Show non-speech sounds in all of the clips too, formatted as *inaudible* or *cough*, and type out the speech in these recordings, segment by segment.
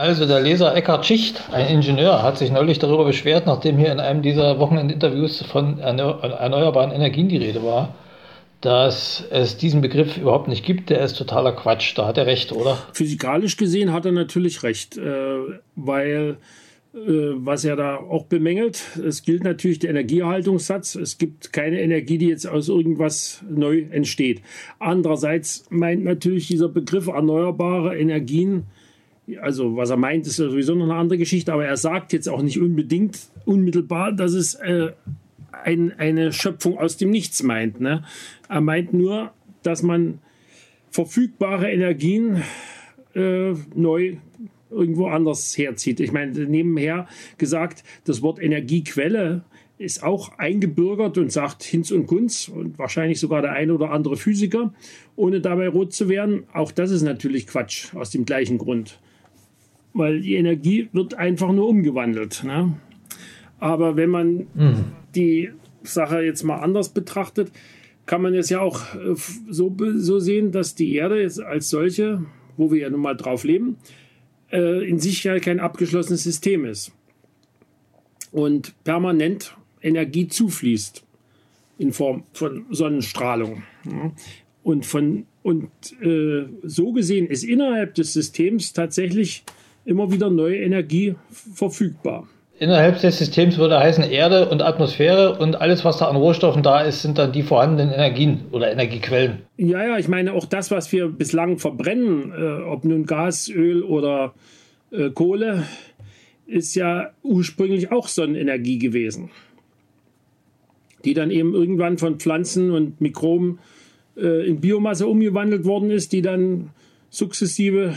Also der Leser Eckhard Schicht, ein Ingenieur, hat sich neulich darüber beschwert, nachdem hier in einem dieser Wochenendinterviews von erneuerbaren Energien die Rede war, dass es diesen Begriff überhaupt nicht gibt. Der ist totaler Quatsch. Da hat er recht, oder? Physikalisch gesehen hat er natürlich recht, äh, weil äh, was er da auch bemängelt, es gilt natürlich der Energieerhaltungssatz. Es gibt keine Energie, die jetzt aus irgendwas neu entsteht. Andererseits meint natürlich dieser Begriff erneuerbare Energien, also was er meint, ist ja sowieso noch eine andere Geschichte, aber er sagt jetzt auch nicht unbedingt unmittelbar, dass es äh, ein, eine Schöpfung aus dem Nichts meint. Ne? Er meint nur, dass man verfügbare Energien äh, neu irgendwo anders herzieht. Ich meine, nebenher gesagt, das Wort Energiequelle ist auch eingebürgert und sagt Hinz und Kunz und wahrscheinlich sogar der eine oder andere Physiker, ohne dabei rot zu werden. Auch das ist natürlich Quatsch aus dem gleichen Grund weil die Energie wird einfach nur umgewandelt. Ne? Aber wenn man mhm. die Sache jetzt mal anders betrachtet, kann man es ja auch äh, so, so sehen, dass die Erde jetzt als solche, wo wir ja nun mal drauf leben, äh, in sich ja kein abgeschlossenes System ist. Und permanent Energie zufließt in Form von Sonnenstrahlung. Und, von, und äh, so gesehen ist innerhalb des Systems tatsächlich immer wieder neue Energie verfügbar. Innerhalb des Systems würde heißen Erde und Atmosphäre und alles, was da an Rohstoffen da ist, sind dann die vorhandenen Energien oder Energiequellen. Ja, ja, ich meine auch das, was wir bislang verbrennen, äh, ob nun Gas, Öl oder äh, Kohle, ist ja ursprünglich auch Sonnenenergie gewesen, die dann eben irgendwann von Pflanzen und Mikroben äh, in Biomasse umgewandelt worden ist, die dann sukzessive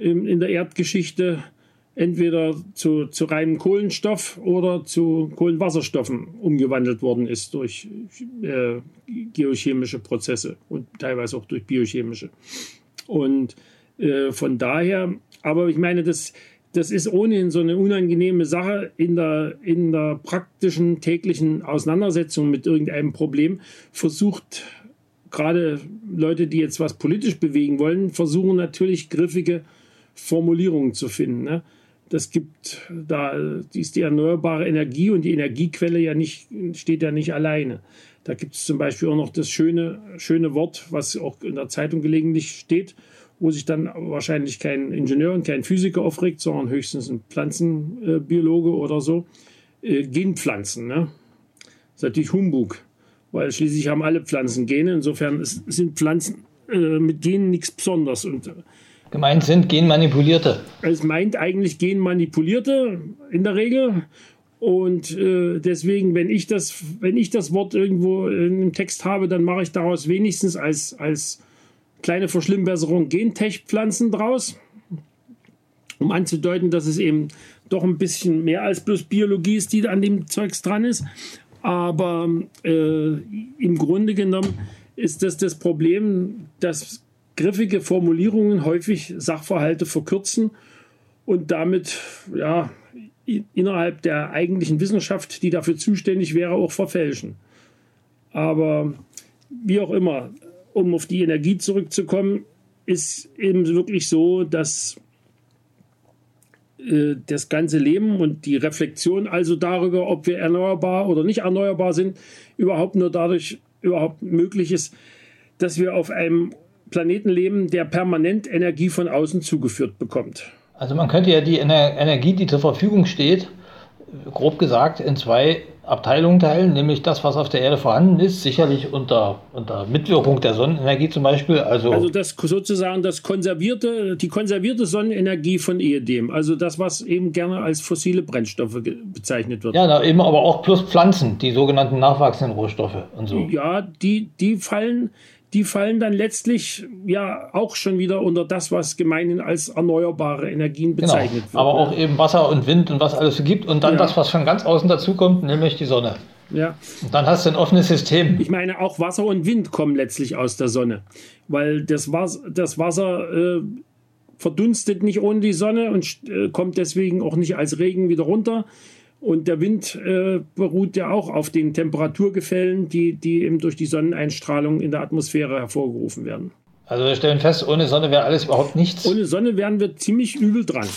in, der Erdgeschichte entweder zu, zu reinem Kohlenstoff oder zu Kohlenwasserstoffen umgewandelt worden ist durch äh, geochemische Prozesse und teilweise auch durch biochemische. Und äh, von daher, aber ich meine, das, das ist ohnehin so eine unangenehme Sache in der, in der praktischen täglichen Auseinandersetzung mit irgendeinem Problem, versucht gerade Leute, die jetzt was politisch bewegen wollen, versuchen natürlich griffige Formulierungen zu finden. Ne? Das gibt da, die ist die erneuerbare Energie und die Energiequelle ja nicht, steht ja nicht alleine. Da gibt es zum Beispiel auch noch das schöne, schöne Wort, was auch in der Zeitung gelegentlich steht, wo sich dann wahrscheinlich kein Ingenieur und kein Physiker aufregt, sondern höchstens ein Pflanzenbiologe oder so. Äh, Genpflanzen, ne? Das ist natürlich Humbug, weil schließlich haben alle Pflanzen Gene. Insofern sind Pflanzen äh, mit Genen nichts Besonderes. Und Gemeint sind Genmanipulierte. Es meint eigentlich Genmanipulierte in der Regel. Und äh, deswegen, wenn ich, das, wenn ich das Wort irgendwo in einem Text habe, dann mache ich daraus wenigstens als, als kleine Verschlimmbesserung Gentech-Pflanzen draus, um anzudeuten, dass es eben doch ein bisschen mehr als bloß Biologie ist, die an dem Zeugs dran ist. Aber äh, im Grunde genommen ist das das Problem, dass griffige Formulierungen häufig Sachverhalte verkürzen und damit ja, innerhalb der eigentlichen Wissenschaft, die dafür zuständig wäre, auch verfälschen. Aber wie auch immer, um auf die Energie zurückzukommen, ist eben wirklich so, dass äh, das ganze Leben und die Reflexion also darüber, ob wir erneuerbar oder nicht erneuerbar sind, überhaupt nur dadurch überhaupt möglich ist, dass wir auf einem Planeten leben, der permanent Energie von außen zugeführt bekommt. Also man könnte ja die Energie, die zur Verfügung steht, grob gesagt in zwei Abteilungen teilen, nämlich das, was auf der Erde vorhanden ist, sicherlich unter, unter Mitwirkung der Sonnenenergie zum Beispiel. Also, also das sozusagen das konservierte, die konservierte Sonnenenergie von ehedem, also das, was eben gerne als fossile Brennstoffe bezeichnet wird. Ja, na, eben aber auch plus Pflanzen, die sogenannten nachwachsenden Rohstoffe und so. Ja, die, die fallen die fallen dann letztlich ja auch schon wieder unter das, was gemeinhin als erneuerbare Energien genau. bezeichnet genau. wird. Aber auch eben Wasser und Wind und was alles so gibt und dann ja. das, was von ganz außen dazukommt, nämlich die Sonne. Ja. Und dann hast du ein offenes System. Ich meine, auch Wasser und Wind kommen letztlich aus der Sonne, weil das, Was das Wasser äh, verdunstet nicht ohne die Sonne und äh, kommt deswegen auch nicht als Regen wieder runter und der Wind äh, beruht ja auch auf den Temperaturgefällen, die, die eben durch die Sonneneinstrahlung in der Atmosphäre hervorgerufen werden. Also wir stellen fest, ohne Sonne wäre alles überhaupt nichts. Ohne Sonne wären wir ziemlich übel dran.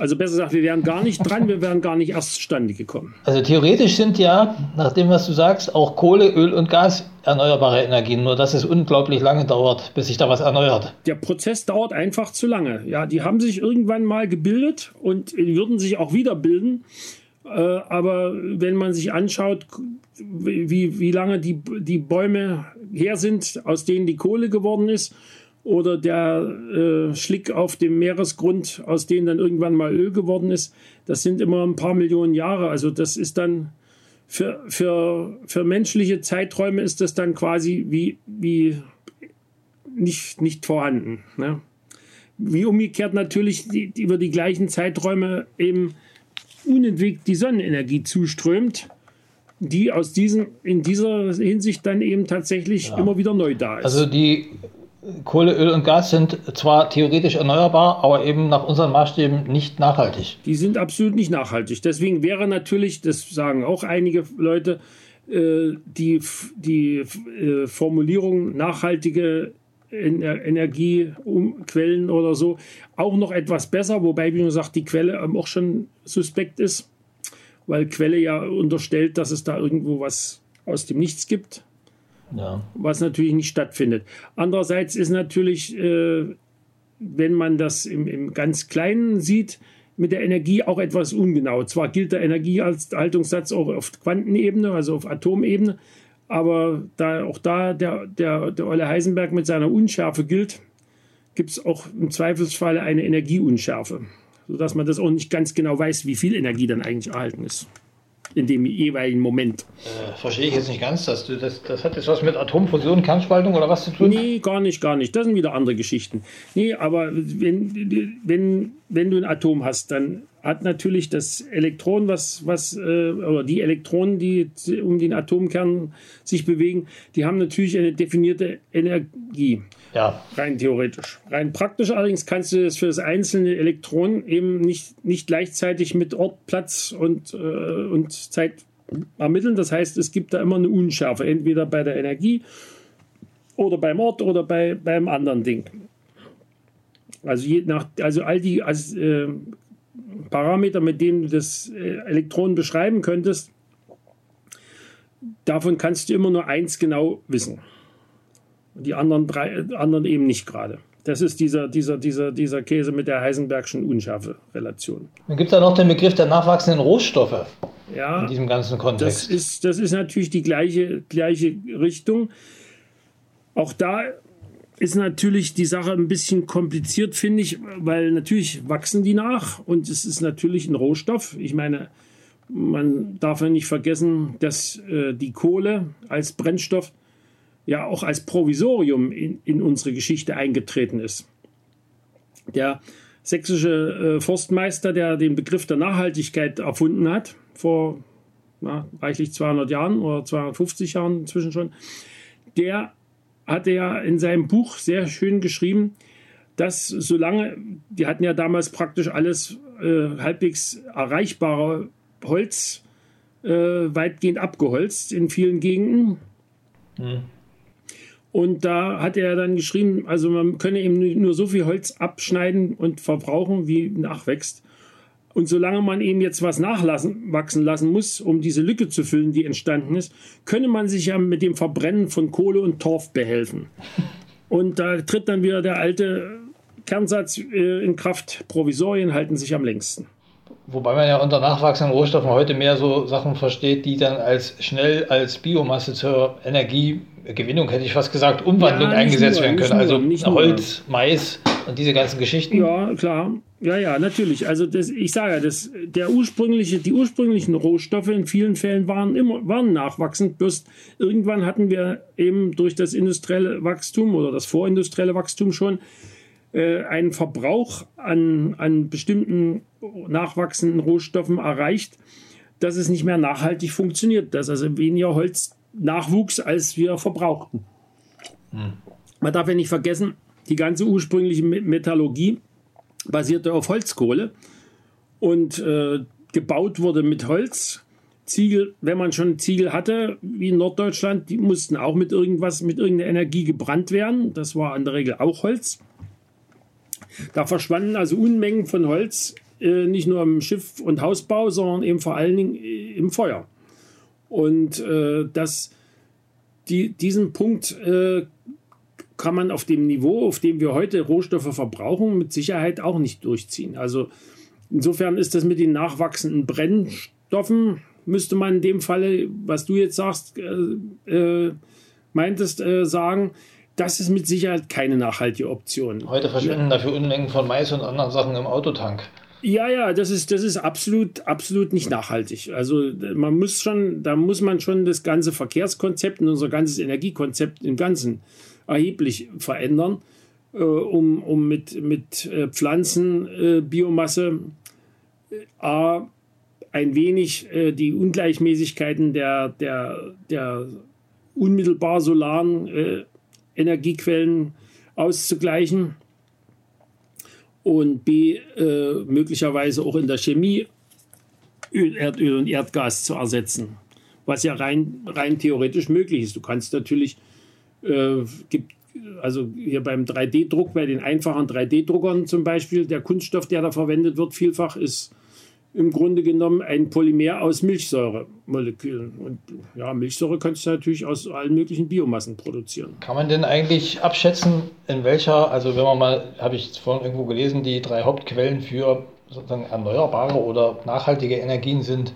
Also besser gesagt, wir wären gar nicht dran, wir wären gar nicht erst zustande gekommen. Also theoretisch sind ja, nach dem, was du sagst, auch Kohle, Öl und Gas erneuerbare Energien, nur dass es unglaublich lange dauert, bis sich da was erneuert. Der Prozess dauert einfach zu lange. Ja, die haben sich irgendwann mal gebildet und würden sich auch wieder bilden. Äh, aber wenn man sich anschaut, wie, wie lange die, die Bäume her sind, aus denen die Kohle geworden ist, oder der äh, Schlick auf dem Meeresgrund, aus dem dann irgendwann mal Öl geworden ist, das sind immer ein paar Millionen Jahre. Also das ist dann für, für, für menschliche Zeiträume ist das dann quasi wie, wie nicht, nicht vorhanden. Ne? Wie umgekehrt natürlich die, die über die gleichen Zeiträume eben unentwegt die Sonnenenergie zuströmt, die aus diesen, in dieser Hinsicht dann eben tatsächlich ja. immer wieder neu da ist. Also die Kohle, Öl und Gas sind zwar theoretisch erneuerbar, aber eben nach unseren Maßstäben nicht nachhaltig. Die sind absolut nicht nachhaltig. Deswegen wäre natürlich, das sagen auch einige Leute, äh, die, die äh, Formulierung nachhaltige Energiequellen oder so auch noch etwas besser, wobei, wie man sagt, die Quelle auch schon suspekt ist, weil Quelle ja unterstellt, dass es da irgendwo was aus dem Nichts gibt. Ja. Was natürlich nicht stattfindet. Andererseits ist natürlich, äh, wenn man das im, im ganz Kleinen sieht, mit der Energie auch etwas ungenau. Zwar gilt der Energiehaltungssatz auch auf Quantenebene, also auf Atomebene, aber da auch da der, der, der Olle Heisenberg mit seiner Unschärfe gilt, gibt es auch im Zweifelsfall eine Energieunschärfe, sodass man das auch nicht ganz genau weiß, wie viel Energie dann eigentlich erhalten ist in dem jeweiligen Moment. Äh, verstehe ich jetzt nicht ganz. Dass du, das, das hat jetzt was mit Atomfusion, Kernspaltung oder was zu tun? Nee, gar nicht, gar nicht. Das sind wieder andere Geschichten. Nee, aber wenn, wenn, wenn du ein Atom hast, dann hat natürlich das Elektron, was, was, äh, oder die Elektronen, die um den Atomkern sich bewegen, die haben natürlich eine definierte Energie. Ja. Rein theoretisch. Rein praktisch allerdings kannst du das für das einzelne Elektron eben nicht, nicht gleichzeitig mit Ort, Platz und, äh, und Zeit ermitteln. Das heißt, es gibt da immer eine Unschärfe, entweder bei der Energie oder beim Ort oder bei, beim anderen Ding. Also, je nach, also all die also, äh, Parameter, mit denen du das äh, Elektron beschreiben könntest, davon kannst du immer nur eins genau wissen. Die anderen drei, anderen eben nicht gerade. Das ist dieser, dieser, dieser, dieser Käse mit der Heisenbergschen Unschärfe-Relation. Dann gibt es ja noch den Begriff der nachwachsenden Rohstoffe ja, in diesem ganzen Kontext. Das ist, das ist natürlich die gleiche, gleiche Richtung. Auch da ist natürlich die Sache ein bisschen kompliziert, finde ich, weil natürlich wachsen die nach und es ist natürlich ein Rohstoff. Ich meine, man darf ja nicht vergessen, dass äh, die Kohle als Brennstoff ja auch als Provisorium in, in unsere Geschichte eingetreten ist. Der sächsische äh, Forstmeister, der den Begriff der Nachhaltigkeit erfunden hat, vor na, reichlich 200 Jahren oder 250 Jahren inzwischen schon, der hatte ja in seinem Buch sehr schön geschrieben, dass solange, die hatten ja damals praktisch alles äh, halbwegs erreichbare Holz äh, weitgehend abgeholzt in vielen Gegenden. Mhm. Und da hat er dann geschrieben, also man könne eben nur so viel Holz abschneiden und verbrauchen, wie nachwächst. Und solange man eben jetzt was nachlassen, wachsen lassen muss, um diese Lücke zu füllen, die entstanden ist, könne man sich ja mit dem Verbrennen von Kohle und Torf behelfen. Und da tritt dann wieder der alte Kernsatz äh, in Kraft, Provisorien halten sich am längsten. Wobei man ja unter nachwachsenden Rohstoffen heute mehr so Sachen versteht, die dann als schnell als Biomasse zur Energiegewinnung, hätte ich fast gesagt, Umwandlung ja, eingesetzt nur, werden können. also nur, Holz, Mais und diese ganzen Geschichten. Ja, klar. Ja, ja, natürlich. Also das, ich sage ja, das, der ursprüngliche, die ursprünglichen Rohstoffe in vielen Fällen waren immer waren nachwachsend. Bloß irgendwann hatten wir eben durch das industrielle Wachstum oder das vorindustrielle Wachstum schon äh, einen Verbrauch an, an bestimmten nachwachsenden Rohstoffen erreicht, dass es nicht mehr nachhaltig funktioniert, dass also weniger Holz nachwuchs, als wir verbrauchten. Hm. Man darf ja nicht vergessen, die ganze ursprüngliche Metallurgie basierte auf Holzkohle und äh, gebaut wurde mit Holz Ziegel, wenn man schon Ziegel hatte, wie in Norddeutschland, die mussten auch mit irgendwas, mit irgendeiner Energie gebrannt werden. Das war in der Regel auch Holz. Da verschwanden also Unmengen von Holz, äh, nicht nur im Schiff- und Hausbau, sondern eben vor allen Dingen äh, im Feuer. Und äh, das, die, diesen Punkt äh, kann man auf dem Niveau, auf dem wir heute Rohstoffe verbrauchen, mit Sicherheit auch nicht durchziehen. Also insofern ist das mit den nachwachsenden Brennstoffen, müsste man in dem Falle, was du jetzt sagst, äh, äh, meintest, äh, sagen, das ist mit Sicherheit keine nachhaltige Option. Heute verschwinden ja. dafür Unmengen von Mais und anderen Sachen im Autotank. Ja, ja, das ist, das ist absolut, absolut nicht nachhaltig. Also man muss schon, da muss man schon das ganze Verkehrskonzept und unser ganzes Energiekonzept im Ganzen erheblich verändern, äh, um, um mit, mit äh, Pflanzenbiomasse äh, ein wenig äh, die Ungleichmäßigkeiten der, der, der unmittelbar solaren äh, Energiequellen auszugleichen und b äh, möglicherweise auch in der Chemie Öl, Erdöl und Erdgas zu ersetzen, was ja rein, rein theoretisch möglich ist. Du kannst natürlich äh, gibt also hier beim 3D-Druck, bei den einfachen 3D-Druckern zum Beispiel, der Kunststoff, der da verwendet wird, vielfach ist im Grunde genommen ein Polymer aus Milchsäuremolekülen. Und ja, Milchsäure kannst du natürlich aus allen möglichen Biomassen produzieren. Kann man denn eigentlich abschätzen, in welcher, also wenn man mal, habe ich vorhin irgendwo gelesen, die drei Hauptquellen für sozusagen erneuerbare oder nachhaltige Energien sind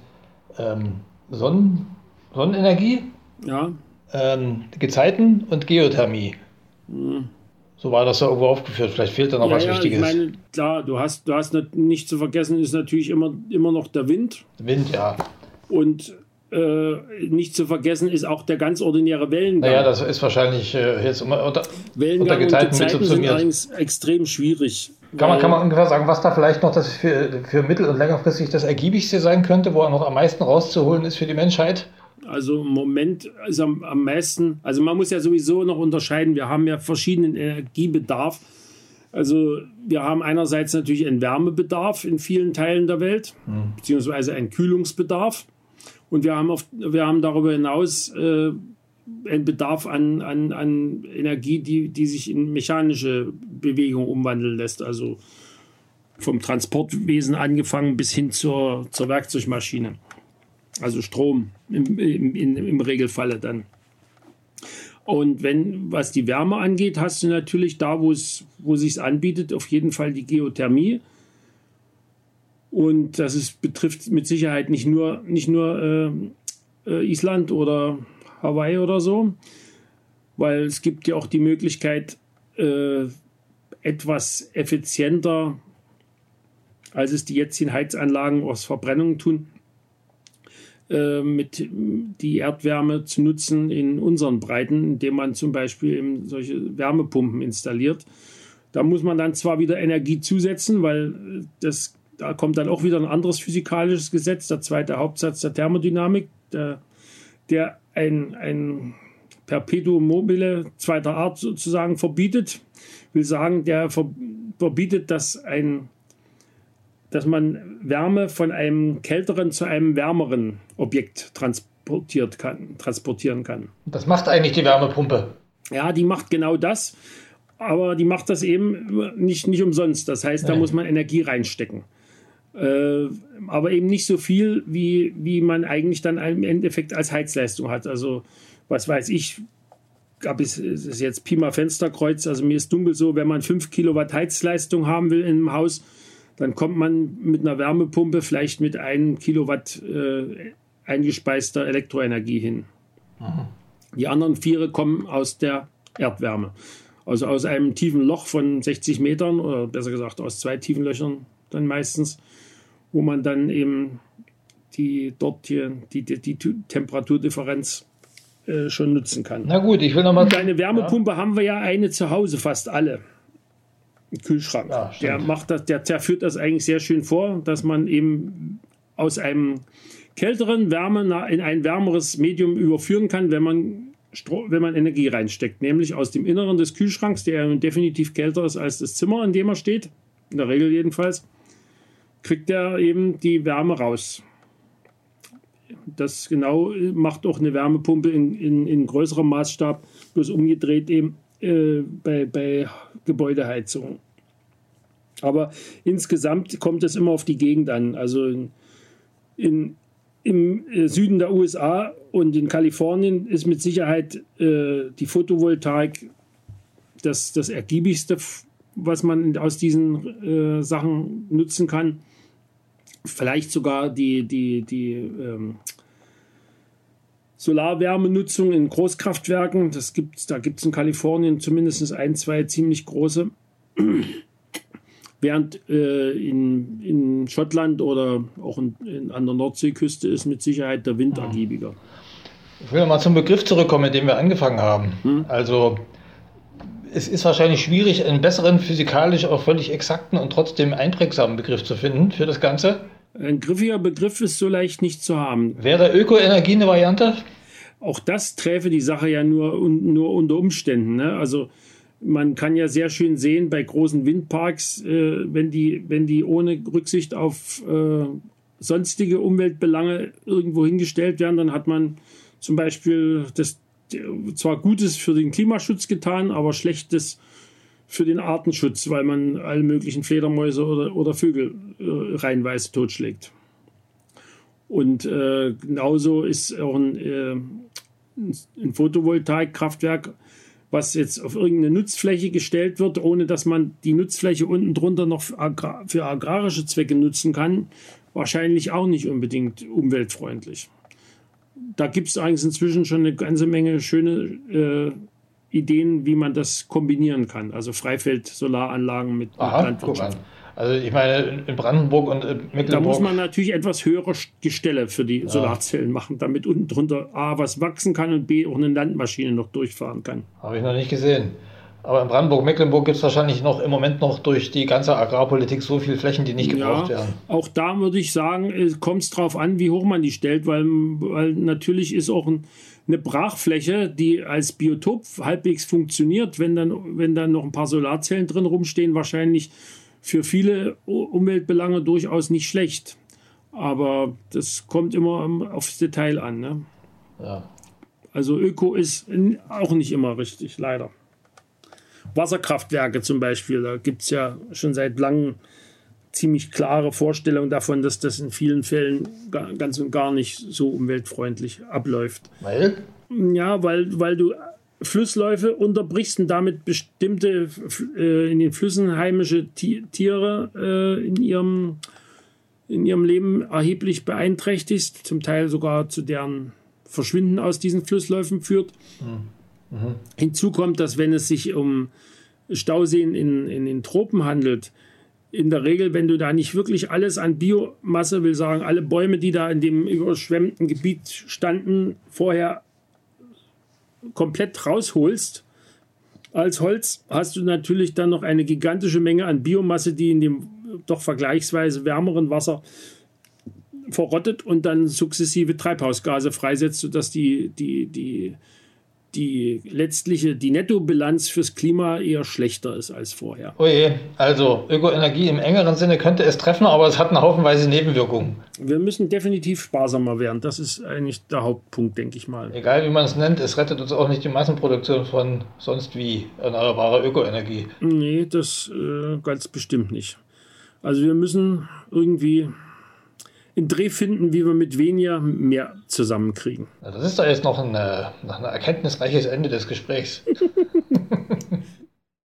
ähm, Sonnen, Sonnenenergie, ja ähm, Gezeiten und Geothermie. Mhm. So war das ja irgendwo aufgeführt. Vielleicht fehlt da noch ja, was ja, Wichtiges. Ich meine, klar, du hast, du hast nicht zu vergessen, ist natürlich immer, immer noch der Wind. Wind, ja. Und äh, nicht zu vergessen ist auch der ganz ordinäre Wellengang. Naja, das ist wahrscheinlich äh, jetzt unter, Wellengang unter Gezeiten, und Gezeiten sind allerdings extrem schwierig. Kann man, kann man ungefähr sagen, was da vielleicht noch das für, für mittel- und längerfristig das ergiebigste sein könnte, wo er noch am meisten rauszuholen ist für die Menschheit? Also im Moment ist am, am meisten, also man muss ja sowieso noch unterscheiden, wir haben ja verschiedenen Energiebedarf. Also wir haben einerseits natürlich einen Wärmebedarf in vielen Teilen der Welt, mhm. beziehungsweise einen Kühlungsbedarf. Und wir haben, auf, wir haben darüber hinaus äh, einen Bedarf an, an, an Energie, die, die sich in mechanische Bewegung umwandeln lässt. Also vom Transportwesen angefangen bis hin zur, zur Werkzeugmaschine. Also Strom im, im, im Regelfalle dann. Und wenn, was die Wärme angeht, hast du natürlich da, wo es, sich anbietet, auf jeden Fall die Geothermie. Und das ist, betrifft mit Sicherheit nicht nur, nicht nur äh, äh, Island oder Hawaii oder so, weil es gibt ja auch die Möglichkeit, äh, etwas effizienter, als es die jetzigen Heizanlagen aus Verbrennung tun, mit die Erdwärme zu nutzen in unseren Breiten, indem man zum Beispiel solche Wärmepumpen installiert. Da muss man dann zwar wieder Energie zusetzen, weil das, da kommt dann auch wieder ein anderes physikalisches Gesetz, der zweite Hauptsatz der Thermodynamik, der, der ein, ein Perpetuum mobile zweiter Art sozusagen verbietet. Will sagen, der verbietet, dass ein dass man Wärme von einem kälteren zu einem wärmeren Objekt transportiert kann, transportieren kann. Das macht eigentlich die Wärmepumpe. Ja, die macht genau das, aber die macht das eben nicht, nicht umsonst. Das heißt, da Nein. muss man Energie reinstecken. Äh, aber eben nicht so viel, wie, wie man eigentlich dann im Endeffekt als Heizleistung hat. Also, was weiß ich, gab es ist jetzt Pima Fensterkreuz, also mir ist dunkel so, wenn man 5 Kilowatt Heizleistung haben will in einem Haus, dann kommt man mit einer Wärmepumpe vielleicht mit einem Kilowatt äh, eingespeister Elektroenergie hin. Aha. Die anderen vier kommen aus der Erdwärme. Also aus einem tiefen Loch von 60 Metern oder besser gesagt aus zwei tiefen Löchern dann meistens, wo man dann eben die dort hier die, die, die Temperaturdifferenz äh, schon nutzen kann. Na gut, ich will nochmal. Eine Wärmepumpe ja. haben wir ja eine zu Hause, fast alle. Kühlschrank. Ja, der macht das, der, der führt das eigentlich sehr schön vor, dass man eben aus einem kälteren Wärme in ein wärmeres Medium überführen kann, wenn man, wenn man Energie reinsteckt. Nämlich aus dem Inneren des Kühlschranks, der definitiv kälter ist als das Zimmer, in dem er steht, in der Regel jedenfalls, kriegt er eben die Wärme raus. Das genau macht auch eine Wärmepumpe in, in, in größerem Maßstab, bloß umgedreht eben äh, bei, bei Gebäudeheizung. Aber insgesamt kommt es immer auf die Gegend an. Also in, in, im äh, Süden der USA und in Kalifornien ist mit Sicherheit äh, die Photovoltaik das, das ergiebigste, was man aus diesen äh, Sachen nutzen kann. Vielleicht sogar die, die, die ähm, Solarwärmenutzung in Großkraftwerken. Das gibt's, da gibt es in Kalifornien zumindest ein, zwei ziemlich große. Während äh, in, in Schottland oder auch in, in, an der Nordseeküste ist mit Sicherheit der Wind ergiebiger. Ich will mal zum Begriff zurückkommen, mit dem wir angefangen haben. Hm? Also es ist wahrscheinlich schwierig, einen besseren, physikalisch auch völlig exakten und trotzdem einprägsamen Begriff zu finden für das Ganze. Ein griffiger Begriff ist so leicht nicht zu haben. Wäre Ökoenergie eine Variante? Auch das träfe die Sache ja nur, nur unter Umständen. Ne? Also man kann ja sehr schön sehen bei großen Windparks, äh, wenn, die, wenn die ohne Rücksicht auf äh, sonstige Umweltbelange irgendwo hingestellt werden, dann hat man zum Beispiel das zwar Gutes für den Klimaschutz getan, aber Schlechtes für den Artenschutz, weil man alle möglichen Fledermäuse oder, oder Vögel äh, reihenweise totschlägt. Und äh, genauso ist auch ein, äh, ein Photovoltaikkraftwerk, was jetzt auf irgendeine Nutzfläche gestellt wird, ohne dass man die Nutzfläche unten drunter noch für, agrar für agrarische Zwecke nutzen kann, wahrscheinlich auch nicht unbedingt umweltfreundlich. Da gibt es eigentlich inzwischen schon eine ganze Menge schöne äh, Ideen, wie man das kombinieren kann. Also Freifeld-Solaranlagen mit, Aha, mit Landwirtschaft. Also ich meine, in Brandenburg und Mecklenburg... Da muss man natürlich etwas höhere Gestelle für die ja. Solarzellen machen, damit unten drunter A was wachsen kann und B auch eine Landmaschine noch durchfahren kann. Habe ich noch nicht gesehen. Aber in Brandenburg, Mecklenburg gibt es wahrscheinlich noch im Moment noch durch die ganze Agrarpolitik so viele Flächen, die nicht gebraucht ja, werden. Auch da würde ich sagen, kommt es darauf an, wie hoch man die stellt, weil, weil natürlich ist auch ein, eine Brachfläche, die als Biotop halbwegs funktioniert, wenn dann, wenn dann noch ein paar Solarzellen drin rumstehen, wahrscheinlich für viele Umweltbelange durchaus nicht schlecht. Aber das kommt immer aufs Detail an. Ne? Ja. Also Öko ist auch nicht immer richtig, leider. Wasserkraftwerke zum Beispiel, da gibt es ja schon seit langem ziemlich klare Vorstellungen davon, dass das in vielen Fällen ganz und gar nicht so umweltfreundlich abläuft. Weil? Ja, weil, weil du Flussläufe unterbrichst und damit bestimmte äh, in den Flüssen heimische Tiere äh, in, ihrem, in ihrem Leben erheblich beeinträchtigst, zum Teil sogar zu deren Verschwinden aus diesen Flussläufen führt. Mhm. Mhm. Hinzu kommt, dass wenn es sich um Stauseen in, in den Tropen handelt, in der Regel, wenn du da nicht wirklich alles an Biomasse, will sagen, alle Bäume, die da in dem überschwemmten Gebiet standen, vorher komplett rausholst. Als Holz, hast du natürlich dann noch eine gigantische Menge an Biomasse, die in dem doch vergleichsweise wärmeren Wasser verrottet und dann sukzessive Treibhausgase freisetzt, sodass die, die, die die letztliche, die Nettobilanz fürs Klima eher schlechter ist als vorher. Oje, also Ökoenergie im engeren Sinne könnte es treffen, aber es hat eine Haufenweise Nebenwirkungen. Wir müssen definitiv sparsamer werden. Das ist eigentlich der Hauptpunkt, denke ich mal. Egal wie man es nennt, es rettet uns auch nicht die Massenproduktion von sonst wie erneuerbarer Ökoenergie. Nee, das äh, ganz bestimmt nicht. Also wir müssen irgendwie einen Dreh finden, wie wir mit weniger mehr zusammenkriegen. Das ist doch jetzt noch ein, noch ein erkenntnisreiches Ende des Gesprächs. *laughs*